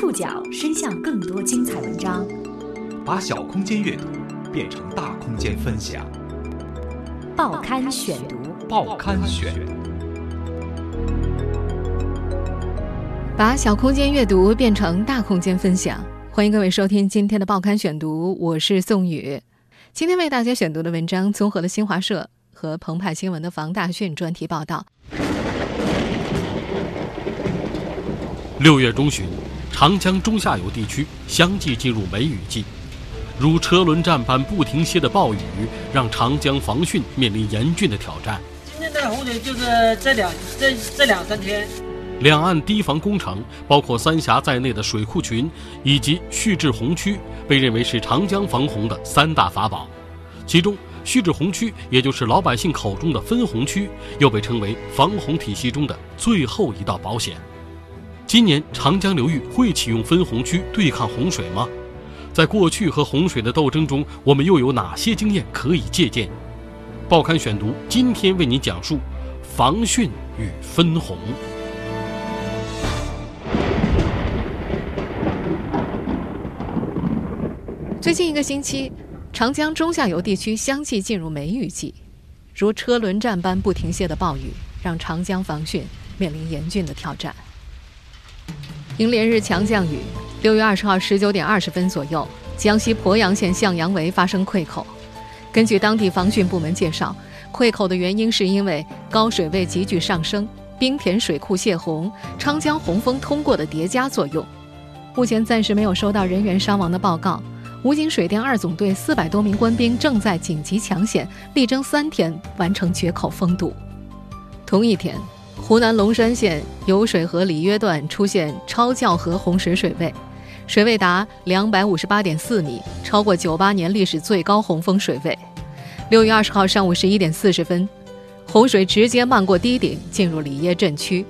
触角伸向更多精彩文章，把小空间阅读变成大空间分享。报刊选读，报刊选，把小空间阅读变成大空间分享。欢迎各位收听今天的报刊选读，我是宋宇。今天为大家选读的文章综合了新华社和澎湃新闻的房大讯专题报道。六月中旬，长江中下游地区相继进入梅雨季，如车轮战般不停歇的暴雨，让长江防汛面临严峻的挑战。今天的洪水就是这两这这两三天。两岸堤防工程，包括三峡在内的水库群以及蓄滞洪区，被认为是长江防洪的三大法宝。其中，蓄滞洪区，也就是老百姓口中的分洪区，又被称为防洪体系中的最后一道保险。今年长江流域会启用分洪区对抗洪水吗？在过去和洪水的斗争中，我们又有哪些经验可以借鉴？报刊选读今天为您讲述防汛与分洪。最近一个星期，长江中下游地区相继进入梅雨季，如车轮战般不停歇的暴雨，让长江防汛面临严峻的挑战。因连日强降雨，六月二十号十九点二十分左右，江西鄱阳县向阳围发生溃口。根据当地防汛部门介绍，溃口的原因是因为高水位急剧上升、冰田水库泄洪、长江洪峰通过的叠加作用。目前暂时没有收到人员伤亡的报告。武警水电二总队四百多名官兵正在紧急抢险，力争三天完成决口封堵。同一天。湖南龙山县油水河里约段出现超校河洪水水位，水位达两百五十八点四米，超过九八年历史最高洪峰水位。六月二十号上午十一点四十分，洪水直接漫过堤顶，进入里约镇区。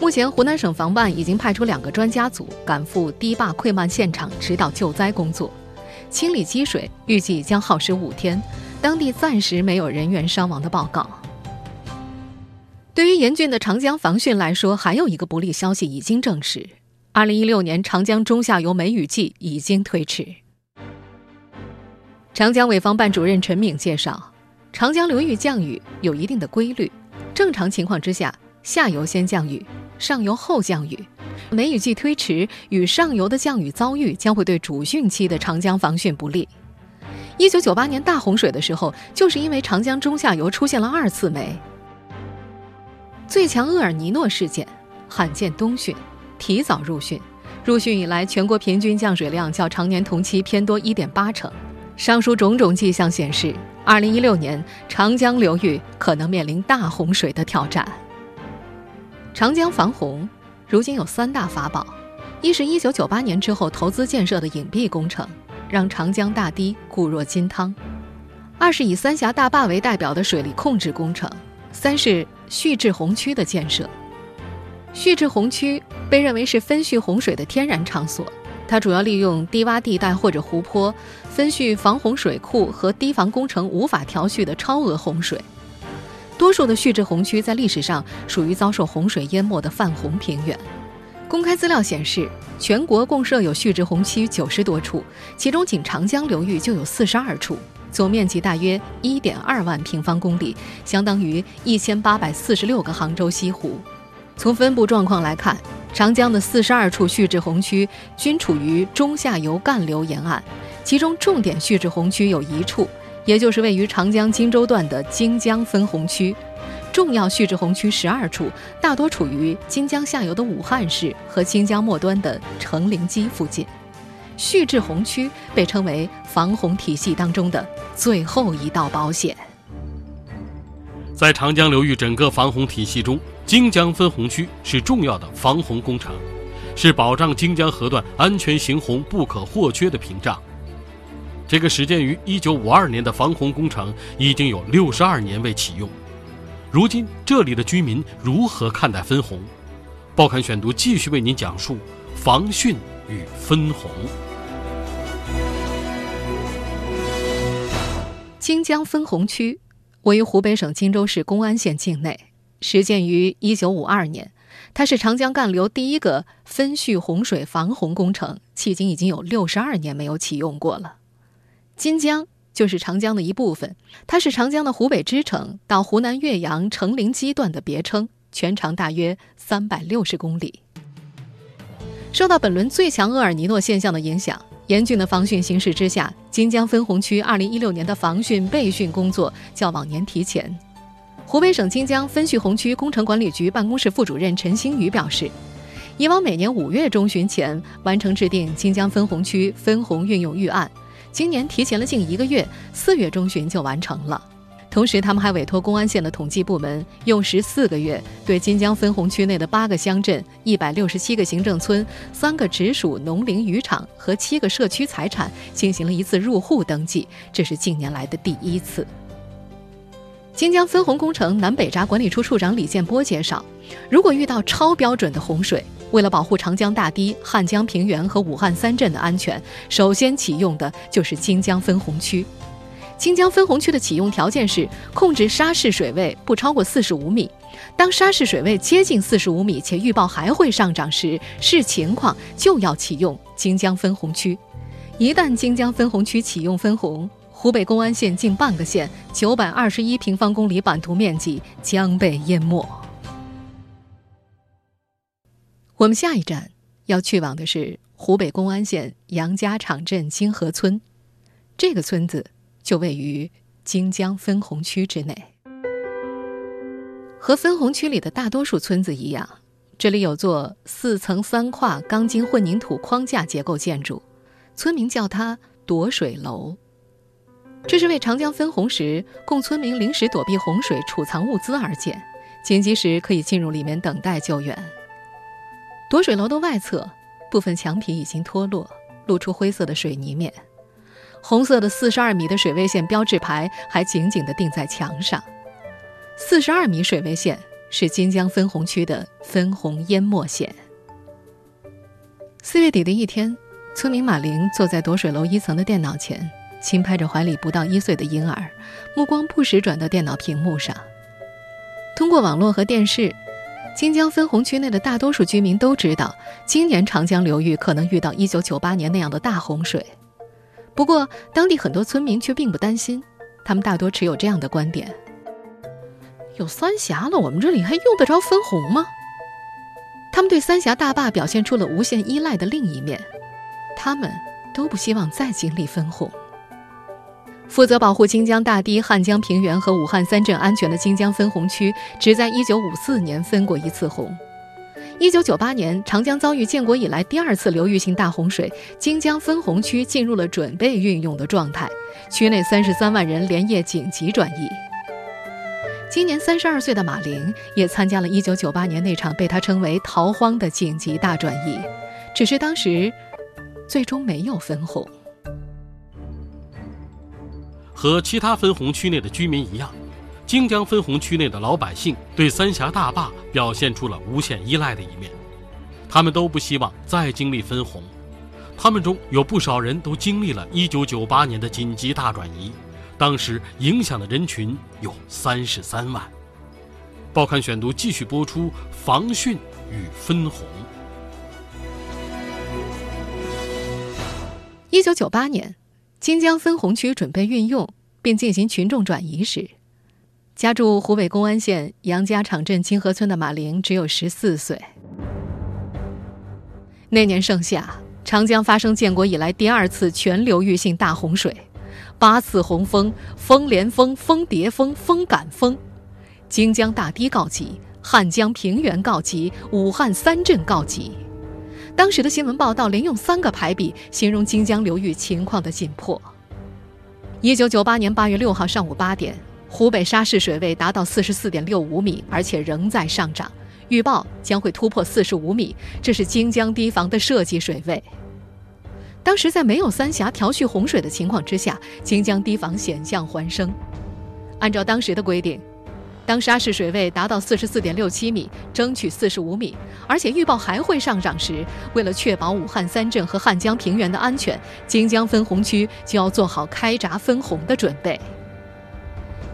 目前，湖南省防办已经派出两个专家组赶赴堤坝溃漫现场指导救灾工作，清理积水预计将耗时五天。当地暂时没有人员伤亡的报告。对于严峻的长江防汛来说，还有一个不利消息已经证实：二零一六年长江中下游梅雨季已经推迟。长江委防办主任陈敏介绍，长江流域降雨有一定的规律，正常情况之下，下游先降雨，上游后降雨。梅雨季推迟与上游的降雨遭遇，将会对主汛期的长江防汛不利。一九九八年大洪水的时候，就是因为长江中下游出现了二次梅。最强厄尔尼诺事件，罕见冬汛，提早入汛。入汛以来，全国平均降水量较常年同期偏多一点八成。上述种种迹象显示，二零一六年长江流域可能面临大洪水的挑战。长江防洪如今有三大法宝：一是一九九八年之后投资建设的隐蔽工程，让长江大堤固若金汤；二是以三峡大坝为代表的水利控制工程；三是。蓄滞洪区的建设，蓄滞洪区被认为是分蓄洪水的天然场所，它主要利用低洼地带或者湖泊分蓄防洪水库和堤防工程无法调蓄的超额洪水。多数的蓄滞洪区在历史上属于遭受洪水淹没的泛洪平原。公开资料显示，全国共设有蓄滞洪区九十多处，其中仅长江流域就有四十二处。总面积大约一点二万平方公里，相当于一千八百四十六个杭州西湖。从分布状况来看，长江的四十二处蓄滞洪区均处于中下游干流沿岸，其中重点蓄滞洪区有一处，也就是位于长江荆州段的荆江分洪区；重要蓄滞洪区十二处，大多处于荆江下游的武汉市和荆江末端的成陵矶附近。蓄滞洪区被称为防洪体系当中的最后一道保险。在长江流域整个防洪体系中，荆江分洪区是重要的防洪工程，是保障荆江河段安全行洪不可或缺的屏障。这个始建于1952年的防洪工程已经有62年未启用。如今，这里的居民如何看待分洪？报刊选读继续为您讲述防汛与分红。荆江分洪区位于湖北省荆州市公安县境内，始建于1952年，它是长江干流第一个分蓄洪水防洪工程，迄今已经有六十二年没有启用过了。金江就是长江的一部分，它是长江的湖北支城到湖南岳阳成陵基段的别称，全长大约三百六十公里。受到本轮最强厄尔尼诺现象的影响，严峻的防汛形势之下，金江分洪区二零一六年的防汛备汛工作较往年提前。湖北省金江分蓄洪区工程管理局办公室副主任陈星宇表示，以往每年五月中旬前完成制定金江分洪区分洪运用预案，今年提前了近一个月，四月中旬就完成了。同时，他们还委托公安县的统计部门，用时四个月，对金江分洪区内的八个乡镇、一百六十七个行政村、三个直属农林渔场和七个社区财产进行了一次入户登记，这是近年来的第一次。金江分洪工程南北闸管理处处长李建波介绍，如果遇到超标准的洪水，为了保护长江大堤、汉江平原和武汉三镇的安全，首先启用的就是金江分洪区。金江分洪区的启用条件是控制沙市水位不超过四十五米，当沙市水位接近四十五米且预报还会上涨时，视情况就要启用金江分洪区。一旦金江分洪区启用分洪，湖北公安县近半个县九百二十一平方公里版图面积将被淹没。我们下一站要去往的是湖北公安县杨家场镇金河村，这个村子就位于荆江分洪区之内。和分洪区里的大多数村子一样，这里有座四层三跨钢筋混凝土框架结构建筑，村民叫它“躲水楼”。这是为长江分洪时供村民临时躲避洪水、储藏物资而建，紧急时可以进入里面等待救援。躲水楼的外侧部分墙皮已经脱落，露出灰色的水泥面，红色的四十二米的水位线标志牌还紧紧地钉在墙上。四十二米水位线是金江分洪区的分洪淹没线。四月底的一天，村民马玲坐在躲水楼一层的电脑前。轻拍着怀里不到一岁的婴儿，目光不时转到电脑屏幕上。通过网络和电视，金江分洪区内的大多数居民都知道，今年长江流域可能遇到1998年那样的大洪水。不过，当地很多村民却并不担心，他们大多持有这样的观点：有三峡了，我们这里还用得着分红吗？他们对三峡大坝表现出了无限依赖的另一面，他们都不希望再经历分红。负责保护金江大堤、汉江平原和武汉三镇安全的金江分洪区，只在1954年分过一次洪洪。1998年，长江遭遇建国以来第二次流域性大洪水，荆江分洪区进入了准备运用的状态，区内33万人连夜紧急转移。今年32岁的马玲也参加了1998年那场被他称为“逃荒”的紧急大转移，只是当时最终没有分洪。和其他分洪区内的居民一样，荆江分洪区内的老百姓对三峡大坝表现出了无限依赖的一面。他们都不希望再经历分洪。他们中有不少人都经历了1998年的紧急大转移，当时影响的人群有三十三万。报刊选读继续播出：防汛与分洪。1998年。荆江分洪区准备运用并进行群众转移时，家住湖北公安县杨家场镇金河村的马玲只有十四岁。那年盛夏，长江发生建国以来第二次全流域性大洪水，八次洪峰，峰连峰、峰叠峰、峰赶峰，荆江大堤告急，汉江平原告急，武汉三镇告急。当时的新闻报道连用三个排比形容荆江流域情况的紧迫。一九九八年八月六号上午八点，湖北沙市水位达到四十四点六五米，而且仍在上涨，预报将会突破四十五米，这是荆江堤防的设计水位。当时在没有三峡调蓄洪水的情况之下，荆江堤防险象环生。按照当时的规定。当沙市水位达到四十四点六七米，争取四十五米，而且预报还会上涨时，为了确保武汉三镇和汉江平原的安全，荆江分洪区就要做好开闸分洪的准备。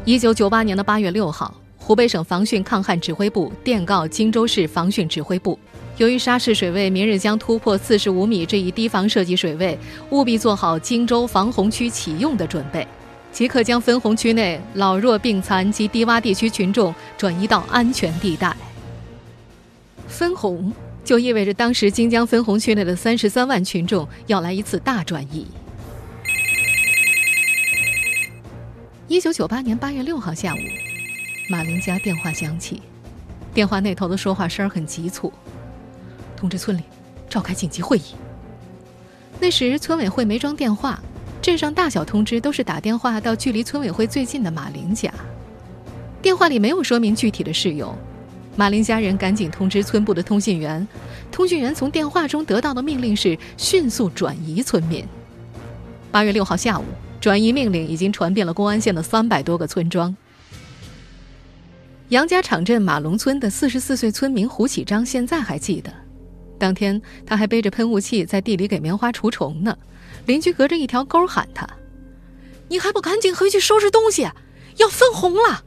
一九九八年的八月六号，湖北省防汛抗旱指挥部电告荆州市防汛指挥部，由于沙市水位明日将突破四十五米这一堤防设计水位，务必做好荆州防洪区启用的准备，即刻将分洪区内老弱病残及低洼地区群众转移到安全地带。分洪就意味着当时荆江分洪区内的三十三万群众要来一次大转移。一九九八年八月六号下午，马林家电话响起，电话那头的说话声很急促：“通知村里召开紧急会议。”那时村委会没装电话，镇上大小通知都是打电话到距离村委会最近的马林家，电话里没有说明具体的事由。马林家人赶紧通知村部的通信员，通讯员从电话中得到的命令是迅速转移村民。八月六号下午，转移命令已经传遍了公安县的三百多个村庄。杨家场镇马龙村的四十四岁村民胡启章现在还记得，当天他还背着喷雾器在地里给棉花除虫呢。邻居隔着一条沟喊他：“你还不赶紧回去收拾东西，要分红了！”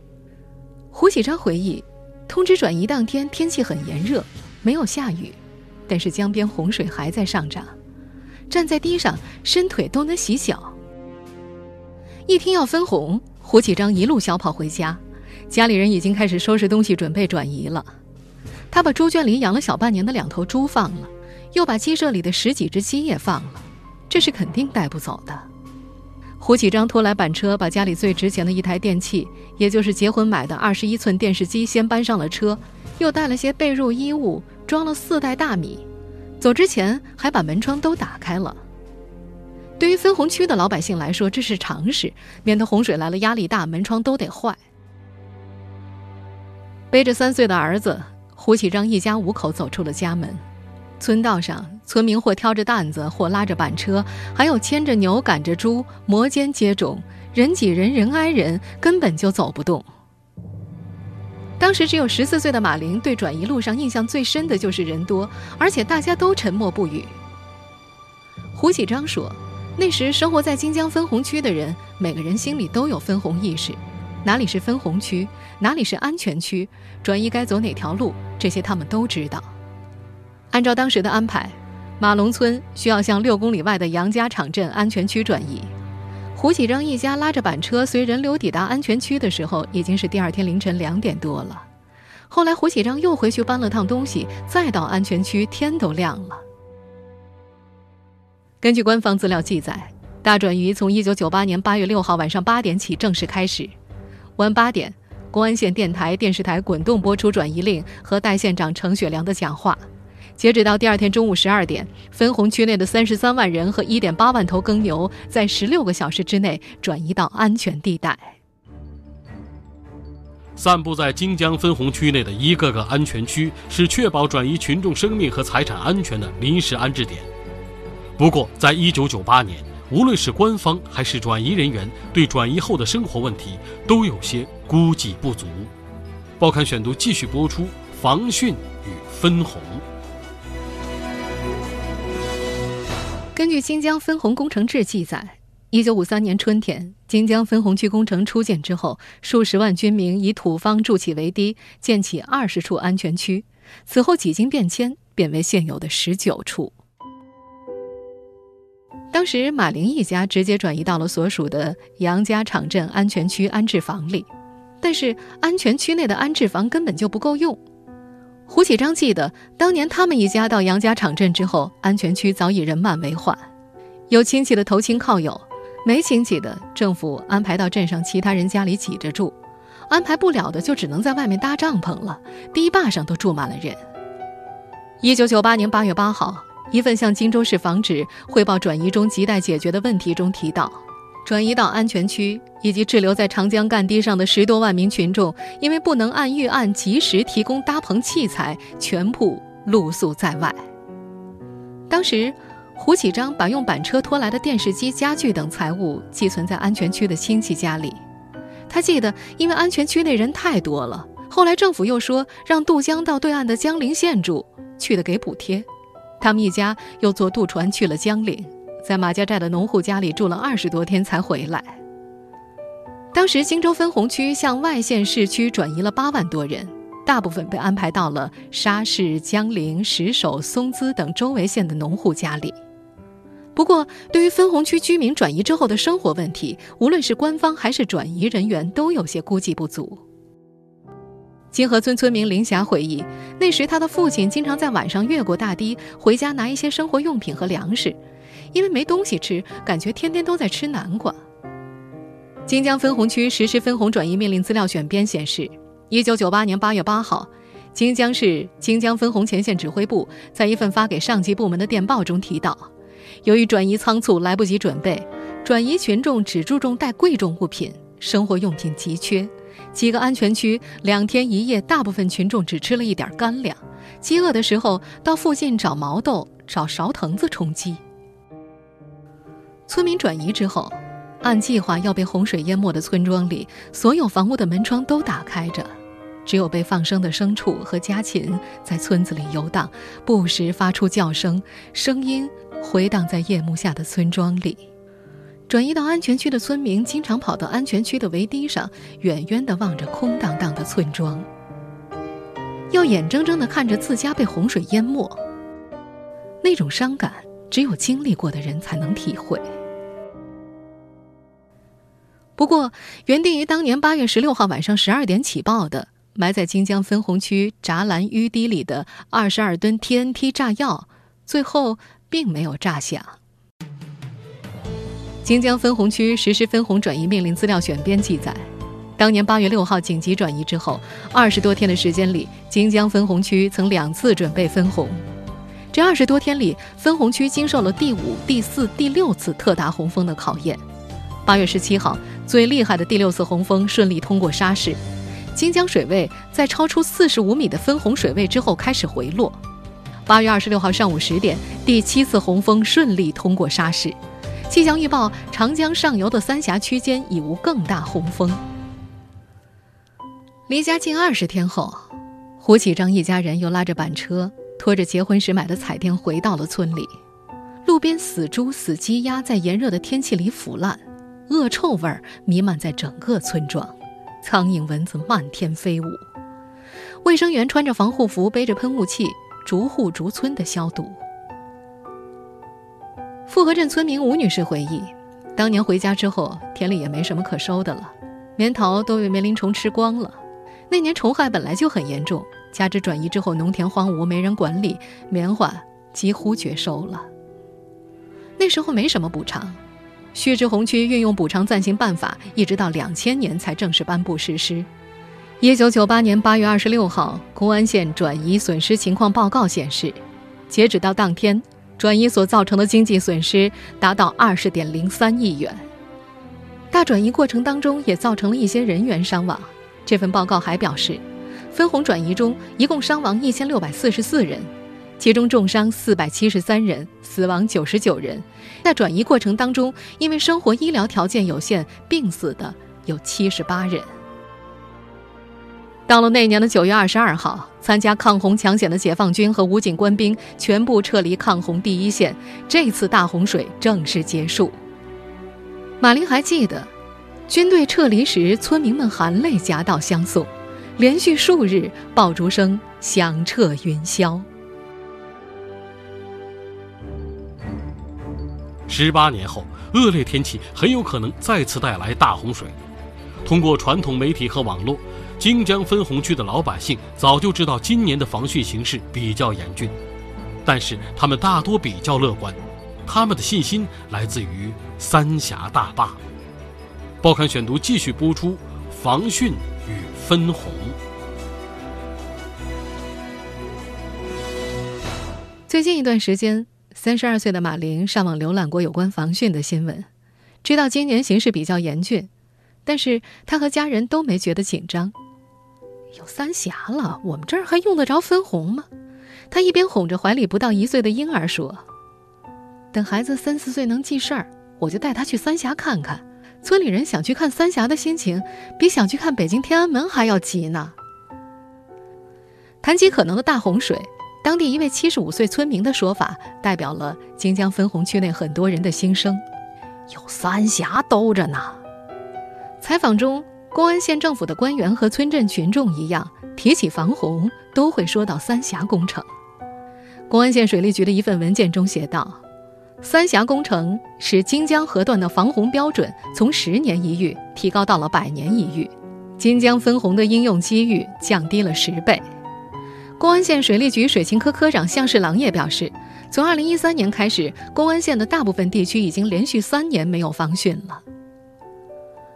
胡启章回忆。通知转移当天，天气很炎热，没有下雨，但是江边洪水还在上涨，站在堤上，伸腿都能洗脚。一听要分红，胡启章一路小跑回家，家里人已经开始收拾东西，准备转移了。他把猪圈里养了小半年的两头猪放了，又把鸡舍里的十几只鸡也放了，这是肯定带不走的。胡启章拖来板车，把家里最值钱的一台电器，也就是结婚买的二十一寸电视机，先搬上了车，又带了些被褥、衣物，装了四袋大米。走之前还把门窗都打开了。对于分洪区的老百姓来说，这是常识，免得洪水来了压力大，门窗都得坏。背着三岁的儿子，胡启章一家五口走出了家门。村道上，村民或挑着担子，或拉着板车，还有牵着牛、赶着猪，摩肩接踵，人挤人，人挨人，根本就走不动。当时只有十四岁的马玲对转移路上印象最深的就是人多，而且大家都沉默不语。胡启章说：“那时生活在金江分洪区的人，每个人心里都有分洪意识，哪里是分洪区，哪里是安全区，转移该走哪条路，这些他们都知道。”按照当时的安排，马龙村需要向六公里外的杨家场镇安全区转移。胡启章一家拉着板车随人流抵达安全区的时候，已经是第二天凌晨两点多了。后来胡启章又回去搬了趟东西，再到安全区，天都亮了。根据官方资料记载，大转移从1998年8月6号晚上八点起正式开始，晚八点，公安县电台、电视台滚动播出转移令和代县长程雪良的讲话。截止到第二天中午十二点，分洪区内的三十三万人和一点八万头耕牛，在十六个小时之内转移到安全地带。散布在荆江分洪区内的一个个安全区，是确保转移群众生命和财产安全的临时安置点。不过，在一九九八年，无论是官方还是转移人员，对转移后的生活问题都有些估计不足。报刊选读继续播出：防汛与分洪。根据《新疆分洪工程志》记载，一九五三年春天，金疆分洪区工程初建之后，数十万军民以土方筑起围堤，建起二十处安全区。此后几经变迁，变为现有的十九处。当时，马玲一家直接转移到了所属的杨家场镇安全区安置房里，但是安全区内的安置房根本就不够用。胡启章记得，当年他们一家到杨家场镇之后，安全区早已人满为患，有亲戚的投亲靠友，没亲戚的政府安排到镇上其他人家里挤着住，安排不了的就只能在外面搭帐篷了，堤坝上都住满了人。一九九八年八月八号，一份向荆州市防指汇报转移中亟待解决的问题中提到。转移到安全区，以及滞留在长江干堤上的十多万名群众，因为不能按预案及时提供搭棚器材，全部露宿在外。当时，胡启章把用板车拖来的电视机、家具等财物寄存在安全区的亲戚家里。他记得，因为安全区内人太多了，后来政府又说让渡江到对岸的江陵县住，去的给补贴。他们一家又坐渡船去了江陵。在马家寨的农户家里住了二十多天才回来。当时荆州分洪区向外县市区转移了八万多人，大部分被安排到了沙市、江陵、石首、松滋等周围县的农户家里。不过，对于分洪区居民转移之后的生活问题，无论是官方还是转移人员，都有些估计不足。金河村村民林霞回忆，那时他的父亲经常在晚上越过大堤回家拿一些生活用品和粮食，因为没东西吃，感觉天天都在吃南瓜。荆江分洪区实施分洪转移命令资料选编显示，一九九八年八月八号，荆江市荆江分洪前线指挥部在一份发给上级部门的电报中提到。由于转移仓促，来不及准备，转移群众只注重带贵重物品，生活用品急缺。几个安全区两天一夜，大部分群众只吃了一点干粮，饥饿的时候到附近找毛豆、找勺藤子充饥。村民转移之后，按计划要被洪水淹没的村庄里，所有房屋的门窗都打开着，只有被放生的牲畜和家禽在村子里游荡，不时发出叫声，声音。回荡在夜幕下的村庄里，转移到安全区的村民经常跑到安全区的围堤上，远远地望着空荡荡的村庄，要眼睁睁地看着自家被洪水淹没。那种伤感，只有经历过的人才能体会。不过，原定于当年八月十六号晚上十二点起爆的埋在荆江分洪区闸栏淤堤里的二十二吨 TNT 炸药，最后。并没有炸响。荆江分洪区实施分洪转移命令资料选编记载，当年八月六号紧急转移之后，二十多天的时间里，荆江分洪区曾两次准备分洪。这二十多天里，分洪区经受了第五、第四、第六次特大洪峰的考验。八月十七号，最厉害的第六次洪峰顺利通过沙市，荆江水位在超出四十五米的分洪水位之后开始回落。八月二十六号上午十点，第七次洪峰顺利通过沙市。气象预报：长江上游的三峡区间已无更大洪峰。离家近二十天后，胡启章一家人又拉着板车，拖着结婚时买的彩电回到了村里。路边死猪、死鸡鸭在炎热的天气里腐烂，恶臭味弥漫在整个村庄，苍蝇蚊子漫天飞舞。卫生员穿着防护服，背着喷雾器。逐户逐村的消毒。富河镇村民吴女士回忆，当年回家之后，田里也没什么可收的了，棉桃都被棉铃虫吃光了。那年虫害本来就很严重，加之转移之后农田荒芜，没人管理，棉花几乎绝收了。那时候没什么补偿，旭日红区运用补偿暂行办法，一直到两千年才正式颁布实施。一九九八年八月二十六号，公安县转移损失情况报告显示，截止到当天，转移所造成的经济损失达到二十点零三亿元。大转移过程当中也造成了一些人员伤亡。这份报告还表示，分红转移中一共伤亡一千六百四十四人，其中重伤四百七十三人，死亡九十九人。在转移过程当中，因为生活医疗条件有限，病死的有七十八人。到了那年的九月二十二号，参加抗洪抢险的解放军和武警官兵全部撤离抗洪第一线，这次大洪水正式结束。马林还记得，军队撤离时，村民们含泪夹道相送，连续数日爆竹声响彻云霄。十八年后，恶劣天气很有可能再次带来大洪水。通过传统媒体和网络。荆江分洪区的老百姓早就知道今年的防汛形势比较严峻，但是他们大多比较乐观，他们的信心来自于三峡大坝。报刊选读继续播出：防汛与分洪。最近一段时间，三十二岁的马玲上网浏览过有关防汛的新闻，知道今年形势比较严峻，但是她和家人都没觉得紧张。有三峡了，我们这儿还用得着分红吗？他一边哄着怀里不到一岁的婴儿说：“等孩子三四岁能记事儿，我就带他去三峡看看。村里人想去看三峡的心情，比想去看北京天安门还要急呢。”谈及可能的大洪水，当地一位七十五岁村民的说法，代表了荆江分洪区内很多人的心声：“有三峡兜着呢。”采访中，公安县政府的官员和村镇群众一样，提起防洪都会说到三峡工程。公安县水利局的一份文件中写道：“三峡工程使荆江河段的防洪标准从十年一遇提高到了百年一遇，金江分洪的应用机遇降低了十倍。”公安县水利局水情科科长向世郎也表示，从2013年开始，公安县的大部分地区已经连续三年没有防汛了。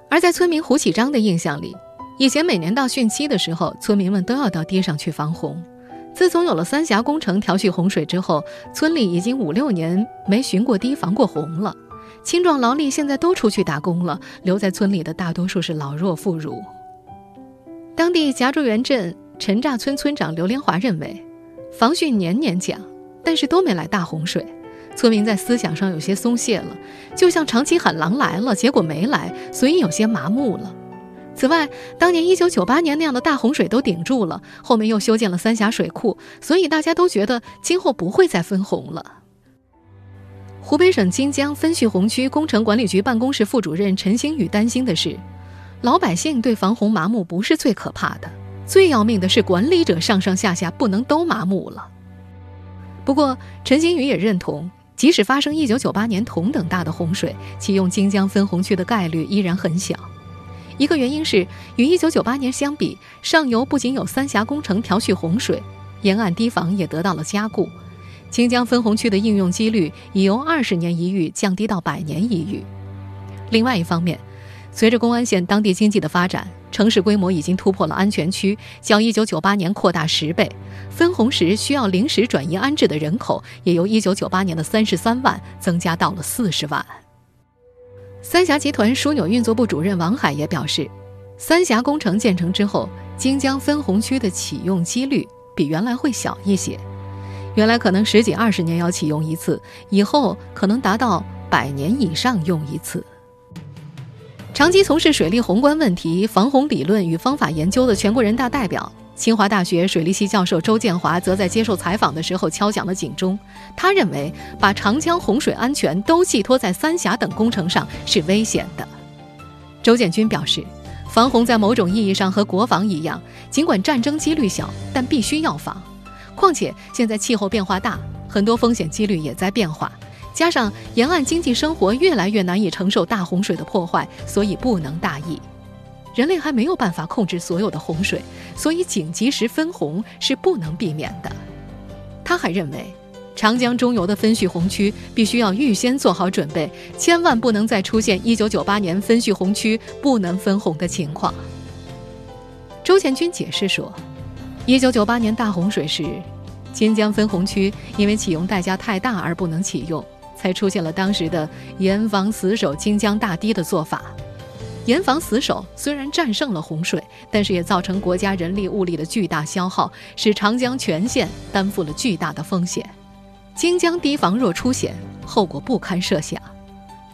而在村民胡启章的印象里，以前每年到汛期的时候，村民们都要到堤上去防洪。自从有了三峡工程调蓄洪水之后，村里已经五六年没巡过堤、防过洪了。青壮劳力现在都出去打工了，留在村里的大多数是老弱妇孺。当地夹竹园镇。陈栅村村长刘连华认为，防汛年年讲，但是都没来大洪水，村民在思想上有些松懈了，就像长期喊狼来了，结果没来，所以有些麻木了。此外，当年1998年那样的大洪水都顶住了，后面又修建了三峡水库，所以大家都觉得今后不会再分洪了。湖北省荆江分蓄洪区工程管理局办公室副主任陈星宇担心的是，老百姓对防洪麻木不是最可怕的。最要命的是，管理者上上下下不能都麻木了。不过，陈新宇也认同，即使发生1998年同等大的洪水，启用金江分洪区的概率依然很小。一个原因是，与1998年相比，上游不仅有三峡工程调蓄洪水，沿岸堤防也得到了加固，金江分洪区的应用几率已由二十年一遇降低到百年一遇。另外一方面，随着公安县当地经济的发展，城市规模已经突破了安全区，较1998年扩大十倍。分红时需要临时转移安置的人口也由1998年的33万增加到了40万。三峡集团枢纽运作部主任王海也表示，三峡工程建成之后，金江分洪区的启用几率比原来会小一些。原来可能十几二十年要启用一次，以后可能达到百年以上用一次。长期从事水利宏观问题、防洪理论与方法研究的全国人大代表、清华大学水利系教授周建华，则在接受采访的时候敲响了警钟。他认为，把长江洪水安全都寄托在三峡等工程上是危险的。周建军表示，防洪在某种意义上和国防一样，尽管战争几率小，但必须要防。况且现在气候变化大，很多风险几率也在变化。加上沿岸经济生活越来越难以承受大洪水的破坏，所以不能大意。人类还没有办法控制所有的洪水，所以紧急时分洪是不能避免的。他还认为，长江中游的分蓄洪区必须要预先做好准备，千万不能再出现1998年分蓄洪区不能分洪的情况。周建军解释说，1998年大洪水时，金江分洪区因为启用代价太大而不能启用。才出现了当时的严防死守荆江大堤的做法。严防死守虽然战胜了洪水，但是也造成国家人力物力的巨大消耗，使长江全线担负了巨大的风险。荆江堤防若出险，后果不堪设想。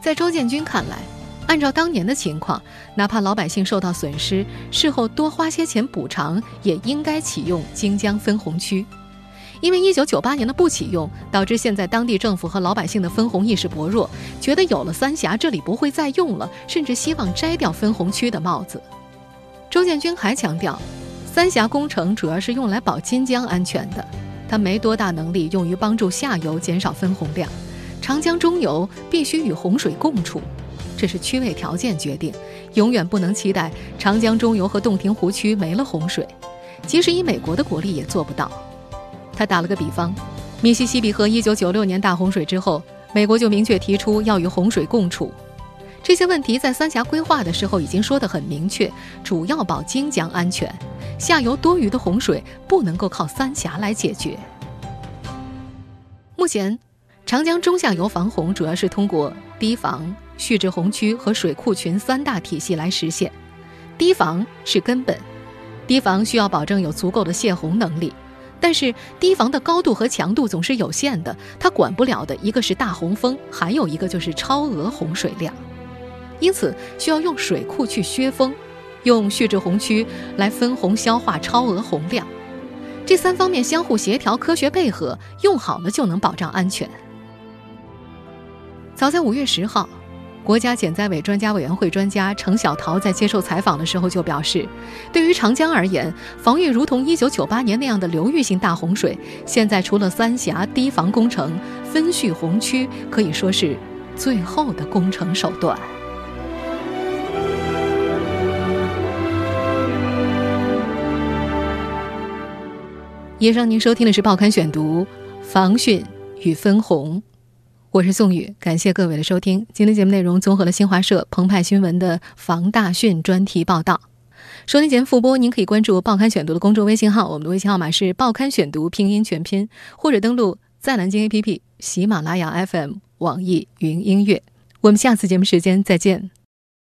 在周建军看来，按照当年的情况，哪怕老百姓受到损失，事后多花些钱补偿，也应该启用荆江分洪区。因为一九九八年的不启用，导致现在当地政府和老百姓的分红意识薄弱，觉得有了三峡这里不会再用了，甚至希望摘掉分洪区的帽子。周建军还强调，三峡工程主要是用来保金江安全的，它没多大能力用于帮助下游减少分洪量。长江中游必须与洪水共处，这是区位条件决定，永远不能期待长江中游和洞庭湖区没了洪水，即使以美国的国力也做不到。他打了个比方，密西西比河1996年大洪水之后，美国就明确提出要与洪水共处。这些问题在三峡规划的时候已经说得很明确，主要保金江安全，下游多余的洪水不能够靠三峡来解决。目前，长江中下游防洪主要是通过堤防、蓄滞洪区和水库群三大体系来实现。堤防是根本，堤防需要保证有足够的泄洪能力。但是堤防的高度和强度总是有限的，它管不了的一个是大洪峰，还有一个就是超额洪水量，因此需要用水库去削峰，用蓄滞洪区来分洪消化超额洪量，这三方面相互协调、科学配合，用好了就能保障安全。早在五月十号，国家减灾委专家委员会专家程小桃在接受采访的时候就表示，对于长江而言，防御如同1998年那样的流域性大洪水，现在除了三峡堤防工程，分蓄洪区可以说是最后的工程手段。以上您收听的是《报刊选读》，防汛与分洪。我是宋宇，感谢各位的收听。今天节目内容综合了新华社、澎湃新闻的防大汛专题报道。收听节目复播，您可以关注《报刊选读》的公众微信号，我们的微信号码是“报刊选读”拼音全拼，或者登录在南京 APP、喜马拉雅 FM、网易云音乐。我们下次节目时间再见。